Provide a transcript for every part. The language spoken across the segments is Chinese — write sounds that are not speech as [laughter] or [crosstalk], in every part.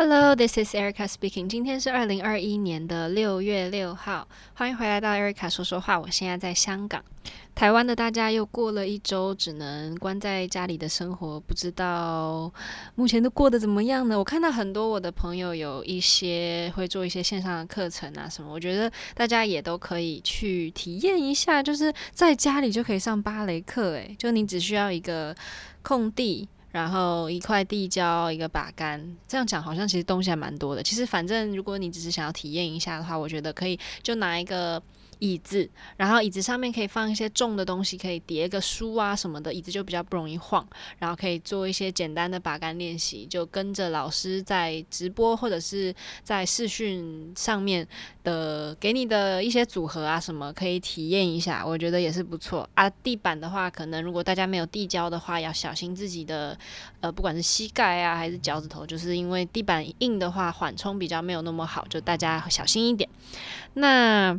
Hello, this is Erica speaking. 今天是二零二一年的六月六号，欢迎回来到 Erica 说说话。我现在在香港，台湾的大家又过了一周只能关在家里的生活，不知道目前都过得怎么样呢？我看到很多我的朋友有一些会做一些线上的课程啊什么，我觉得大家也都可以去体验一下，就是在家里就可以上芭蕾课，诶，就你只需要一个空地。然后一块地胶，一个把杆，这样讲好像其实东西还蛮多的。其实反正如果你只是想要体验一下的话，我觉得可以就拿一个。椅子，然后椅子上面可以放一些重的东西，可以叠个书啊什么的，椅子就比较不容易晃。然后可以做一些简单的把杆练习，就跟着老师在直播或者是在视讯上面的给你的一些组合啊什么，可以体验一下，我觉得也是不错啊。地板的话，可能如果大家没有地胶的话，要小心自己的呃，不管是膝盖啊还是脚趾头，就是因为地板硬的话，缓冲比较没有那么好，就大家小心一点。那。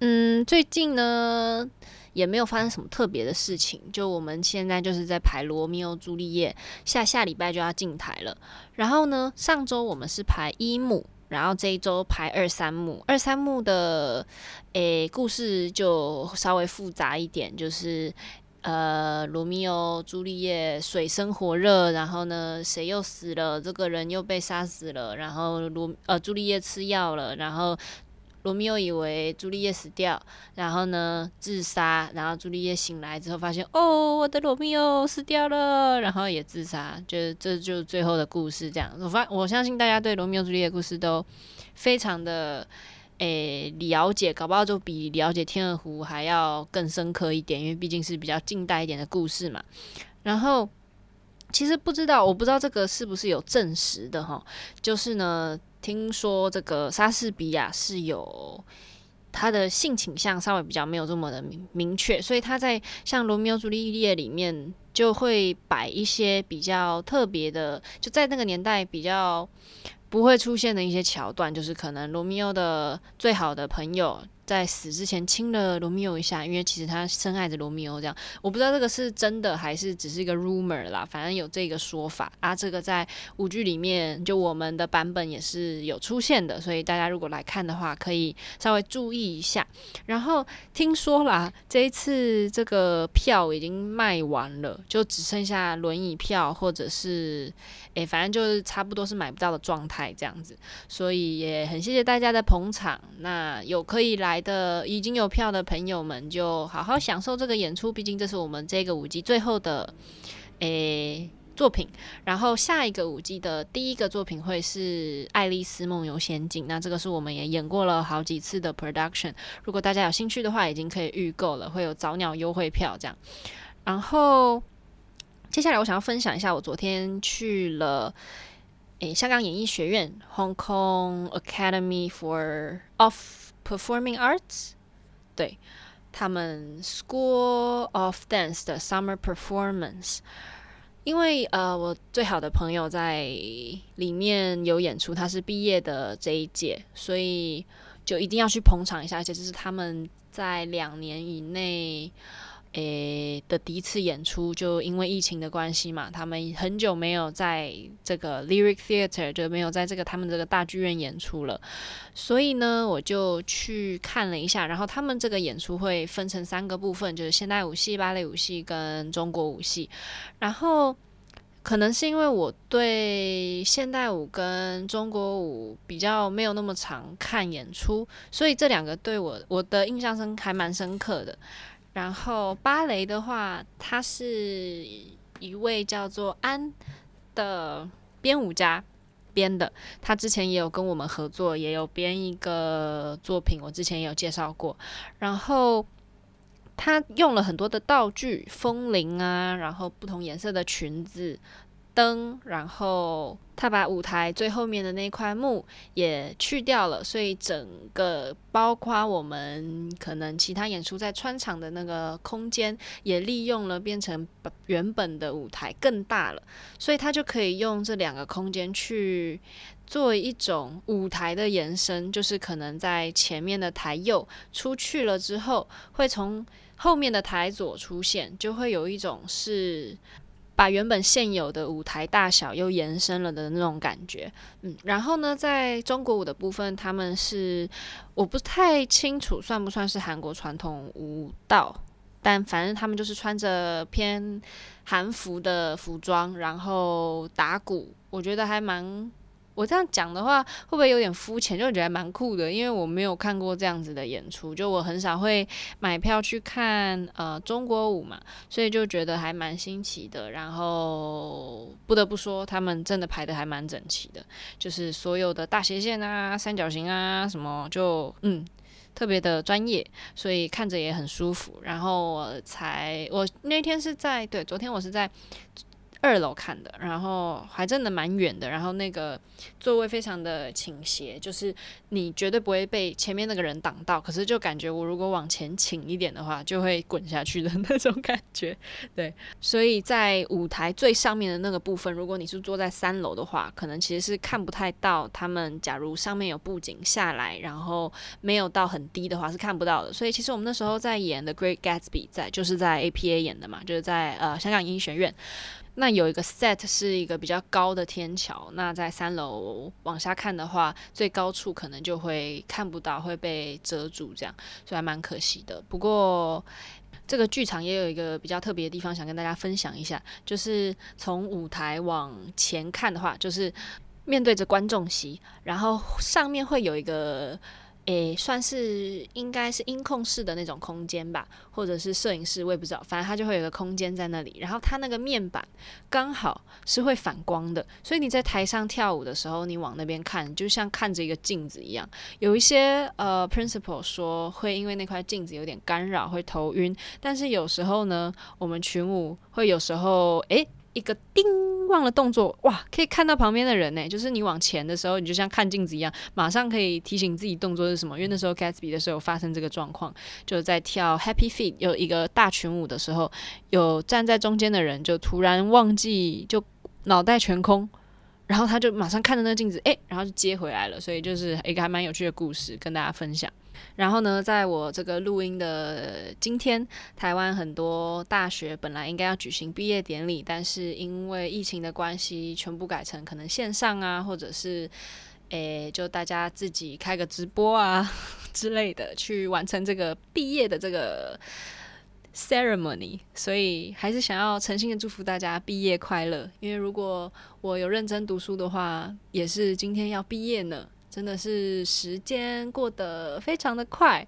嗯，最近呢也没有发生什么特别的事情，就我们现在就是在排《罗密欧朱丽叶》，下下礼拜就要进台了。然后呢，上周我们是排一幕，然后这一周排二三幕。二三幕的诶故事就稍微复杂一点，就是呃罗密欧朱丽叶水深火热，然后呢谁又死了，这个人又被杀死了，然后罗呃朱丽叶吃药了，然后。罗密欧以为朱丽叶死掉，然后呢自杀，然后朱丽叶醒来之后发现，哦，我的罗密欧死掉了，然后也自杀，就是这就是最后的故事。这样，我发我相信大家对罗密欧朱丽叶故事都非常的诶了解，搞不好就比了解天鹅湖还要更深刻一点，因为毕竟是比较近代一点的故事嘛。然后其实不知道，我不知道这个是不是有证实的哈，就是呢。听说这个莎士比亚是有他的性倾向，稍微比较没有这么的明明确，所以他在像《罗密欧朱丽叶》里面就会摆一些比较特别的，就在那个年代比较不会出现的一些桥段，就是可能罗密欧的最好的朋友。在死之前亲了罗密欧一下，因为其实他深爱着罗密欧。这样我不知道这个是真的还是只是一个 rumor 啦，反正有这个说法啊。这个在舞剧里面，就我们的版本也是有出现的，所以大家如果来看的话，可以稍微注意一下。然后听说啦，这一次这个票已经卖完了，就只剩下轮椅票或者是。诶，反正就是差不多是买不到的状态这样子，所以也很谢谢大家的捧场。那有可以来来的，已经有票的朋友们，就好好享受这个演出。毕竟这是我们这个舞季最后的诶作品。然后下一个舞季的第一个作品会是《爱丽丝梦游仙境》，那这个是我们也演过了好几次的 production。如果大家有兴趣的话，已经可以预购了，会有早鸟优惠票这样。然后。接下来我想要分享一下，我昨天去了诶香港演艺学院 （Hong Kong Academy for Off） Performing Arts） 对他们 School of Dance 的 Summer Performance。因为呃我最好的朋友在里面有演出，他是毕业的这一届，所以就一定要去捧场一下，而且这是他们在两年以内。诶的第一次演出，就因为疫情的关系嘛，他们很久没有在这个 Lyric Theatre 就没有在这个他们这个大剧院演出了，所以呢，我就去看了一下。然后他们这个演出会分成三个部分，就是现代舞系、芭蕾舞系跟中国舞系。然后可能是因为我对现代舞跟中国舞比较没有那么常看演出，所以这两个对我我的印象深还蛮深刻的。然后芭蕾的话，他是一位叫做安的编舞家编的。他之前也有跟我们合作，也有编一个作品，我之前也有介绍过。然后他用了很多的道具，风铃啊，然后不同颜色的裙子。灯，然后他把舞台最后面的那块幕也去掉了，所以整个包括我们可能其他演出在穿场的那个空间也利用了，变成原本的舞台更大了，所以他就可以用这两个空间去做一种舞台的延伸，就是可能在前面的台右出去了之后，会从后面的台左出现，就会有一种是。把原本现有的舞台大小又延伸了的那种感觉，嗯，然后呢，在中国舞的部分，他们是我不太清楚算不算是韩国传统舞蹈，但反正他们就是穿着偏韩服的服装，然后打鼓，我觉得还蛮。我这样讲的话，会不会有点肤浅？就觉得蛮酷的，因为我没有看过这样子的演出，就我很少会买票去看呃中国舞嘛，所以就觉得还蛮新奇的。然后不得不说，他们真的排得还蛮整齐的，就是所有的大斜线啊、三角形啊什么，就嗯特别的专业，所以看着也很舒服。然后我才我那天是在对，昨天我是在。二楼看的，然后还真的蛮远的，然后那个座位非常的倾斜，就是你绝对不会被前面那个人挡到，可是就感觉我如果往前倾一点的话，就会滚下去的那种感觉。[laughs] 对，所以在舞台最上面的那个部分，如果你是坐在三楼的话，可能其实是看不太到他们。假如上面有布景下来，然后没有到很低的话，是看不到的。所以其实我们那时候在演的《Great Gatsby》在就是在 APA 演的嘛，就是在呃香港音学院。那有一个 set 是一个比较高的天桥，那在三楼往下看的话，最高处可能就会看不到，会被遮住，这样，所以还蛮可惜的。不过这个剧场也有一个比较特别的地方，想跟大家分享一下，就是从舞台往前看的话，就是面对着观众席，然后上面会有一个。诶，算是应该是音控室的那种空间吧，或者是摄影室，我也不知道。反正它就会有个空间在那里，然后它那个面板刚好是会反光的，所以你在台上跳舞的时候，你往那边看，就像看着一个镜子一样。有一些呃 principal 说会因为那块镜子有点干扰，会头晕，但是有时候呢，我们群舞会有时候诶。一个叮，忘了动作，哇，可以看到旁边的人呢。就是你往前的时候，你就像看镜子一样，马上可以提醒自己动作是什么。因为那时候 Gatsby 的时候发生这个状况，就在跳 Happy Feet 有一个大群舞的时候，有站在中间的人就突然忘记，就脑袋全空，然后他就马上看着那个镜子，诶，然后就接回来了。所以就是一个还蛮有趣的故事，跟大家分享。然后呢，在我这个录音的今天，台湾很多大学本来应该要举行毕业典礼，但是因为疫情的关系，全部改成可能线上啊，或者是诶，就大家自己开个直播啊之类的，去完成这个毕业的这个 ceremony。所以还是想要诚心的祝福大家毕业快乐，因为如果我有认真读书的话，也是今天要毕业呢。真的是时间过得非常的快，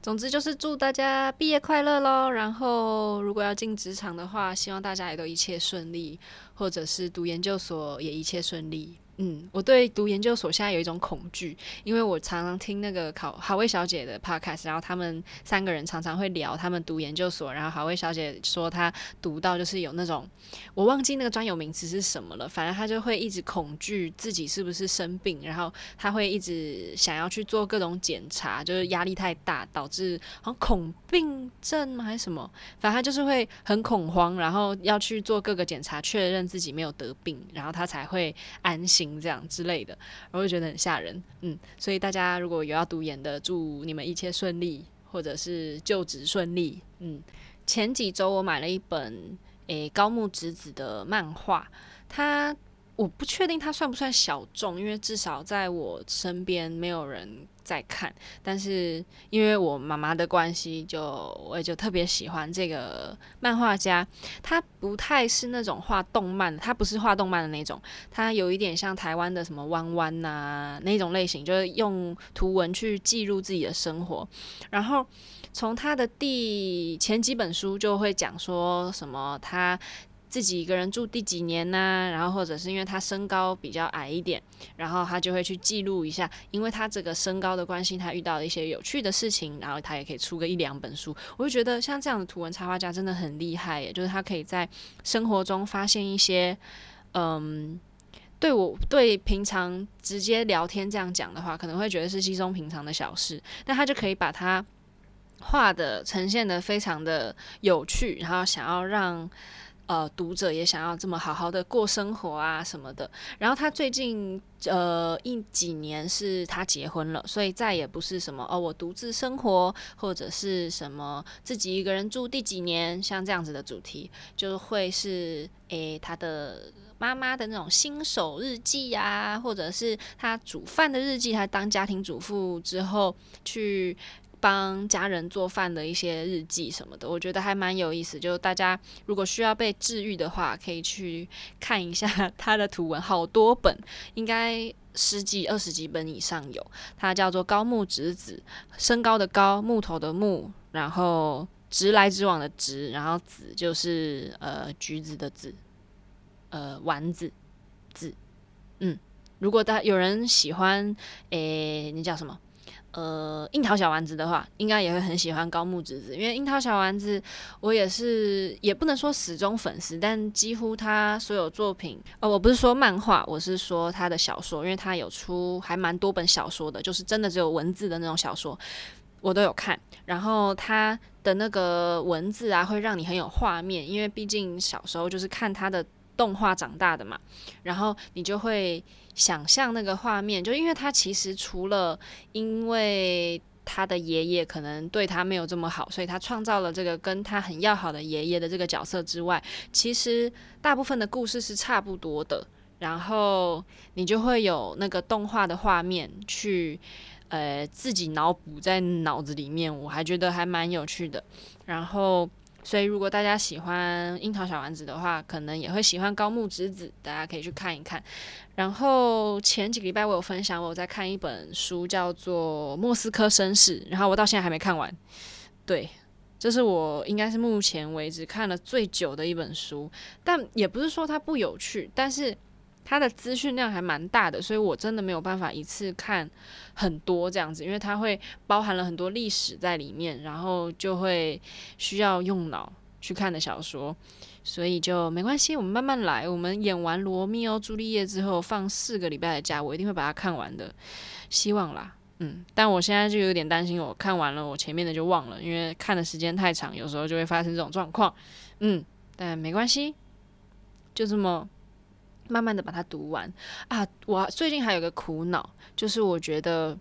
总之就是祝大家毕业快乐喽。然后如果要进职场的话，希望大家也都一切顺利，或者是读研究所也一切顺利。嗯，我对读研究所现在有一种恐惧，因为我常常听那个考好味小姐的 podcast，然后他们三个人常常会聊他们读研究所，然后好味小姐说她读到就是有那种我忘记那个专有名词是什么了，反正她就会一直恐惧自己是不是生病，然后她会一直想要去做各种检查，就是压力太大导致好像恐病症吗还是什么，反正她就是会很恐慌，然后要去做各个检查确认自己没有得病，然后她才会安心。这样之类的，我会觉得很吓人，嗯，所以大家如果有要读研的，祝你们一切顺利，或者是就职顺利，嗯。前几周我买了一本诶高木直子的漫画，它。我不确定它算不算小众，因为至少在我身边没有人在看。但是因为我妈妈的关系，就我也就特别喜欢这个漫画家。他不太是那种画动漫，他不是画动漫的那种，他有一点像台湾的什么弯弯呐那种类型，就是用图文去记录自己的生活。然后从他的第前几本书就会讲说什么他。自己一个人住第几年呢、然后或者是因为他身高比较矮一点，然后他就会去记录一下，因为他这个身高的关系，他遇到了一些有趣的事情，然后他也可以出个一两本书。我就觉得像这样的图文插画家真的很厉害耶，就是他可以在生活中发现一些，嗯，对我对平常直接聊天这样讲的话，可能会觉得是稀松平常的小事，但他就可以把它画的呈现得非常的有趣，然后想要让。呃读者也想要这么好好的过生活啊什么的。然后他最近呃一几年是他结婚了，所以再也不是什么哦我独自生活或者是什么自己一个人住第几年，像这样子的主题，就会是诶他的。妈妈的那种新手日记呀，或者是她煮饭的日记，她当家庭主妇之后去帮家人做饭的一些日记什么的，我觉得还蛮有意思。就大家如果需要被治愈的话，可以去看一下 [laughs] 他的图文，好多本，应该十几、二十几本以上有。他叫做高木直子，身高的高，木头的木，然后直来直往的直，然后子就是呃橘子的子。呃，丸子，子，嗯，如果大有人喜欢，诶、你叫什么？呃，樱桃小丸子的话，应该也会很喜欢高木直子，因为樱桃小丸子，我也是，也不能说始终粉丝，但几乎他所有作品，哦，我不是说漫画，我是说他的小说，因为他有出还蛮多本小说的，就是真的只有文字的那种小说，我都有看。然后他的那个文字啊，会让你很有画面，因为毕竟小时候就是看他的。动画长大的嘛，然后你就会想象那个画面，就因为他其实除了因为他的爷爷可能对他没有这么好，所以他创造了这个跟他很要好的爷爷的这个角色之外，其实大部分的故事是差不多的。然后你就会有那个动画的画面去呃自己脑补在脑子里面，我还觉得还蛮有趣的。然后。所以，如果大家喜欢樱桃小丸子的话，可能也会喜欢高木直子，大家可以去看一看。然后前几个礼拜我有分享，我在看一本书，叫做《莫斯科绅士》，然后我到现在还没看完。对，这是我应该是目前为止看了最久的一本书，但也不是说它不有趣，但是。它的资讯量还蛮大的，所以我真的没有办法一次看很多这样子，因为它会包含了很多历史在里面，然后就会需要用脑去看的小说，所以就没关系，我们慢慢来。我们演完《罗密欧朱丽叶》之后，放四个礼拜的假，我一定会把它看完的，希望啦。嗯，但我现在就有点担心，我看完了，我前面的就忘了，因为看的时间太长，有时候就会发生这种状况。嗯，但没关系，就这么。慢慢的把它读完啊！我最近还有个苦恼，就是我觉得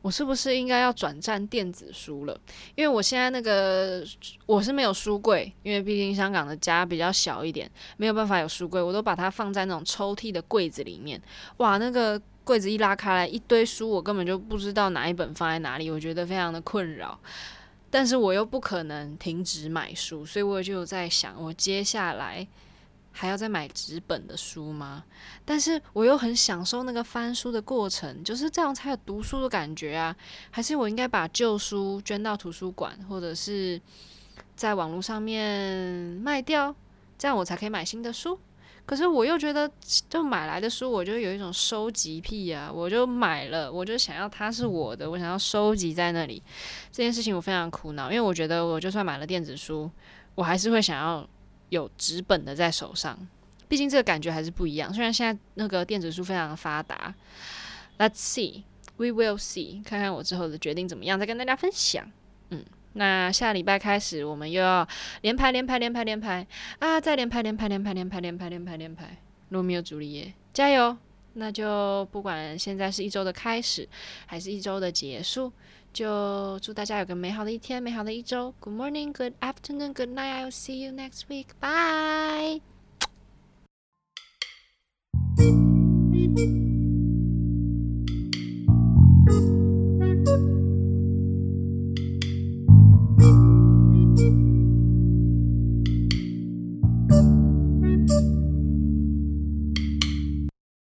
我是不是应该要转战电子书了？因为我现在那个我是没有书柜，因为毕竟香港的家比较小一点，没有办法有书柜，我都把它放在那种抽屉的柜子里面。哇，那个柜子一拉开来，一堆书，我根本就不知道哪一本放在哪里，我觉得非常的困扰。但是我又不可能停止买书，所以我就在想，我接下来。还要再买纸本的书吗？但是我又很享受那个翻书的过程，就是这样才有读书的感觉啊！还是我应该把旧书捐到图书馆，或者是在网络上面卖掉，这样我才可以买新的书？可是我又觉得，就买来的书，我就有一种收集癖啊！我就买了，我就想要它是我的，我想要收集在那里。这件事情我非常苦恼，因为我觉得我就算买了电子书，我还是会想要。有纸本的在手上，毕竟这个感觉还是不一样。虽然现在那个电子书非常的发达，Let's see, we will see，看看我之后的决定怎么样，再跟大家分享。嗯，那下礼拜开始，我们又要连排连排连排连排啊，再连排连排连排连排连排连排连排，罗密欧朱丽叶，加油！那就不管现在是一周的开始还是一周的结束就祝大家有个美好的一天美好的一周 good morning good afternoon good night i'll see you next week bye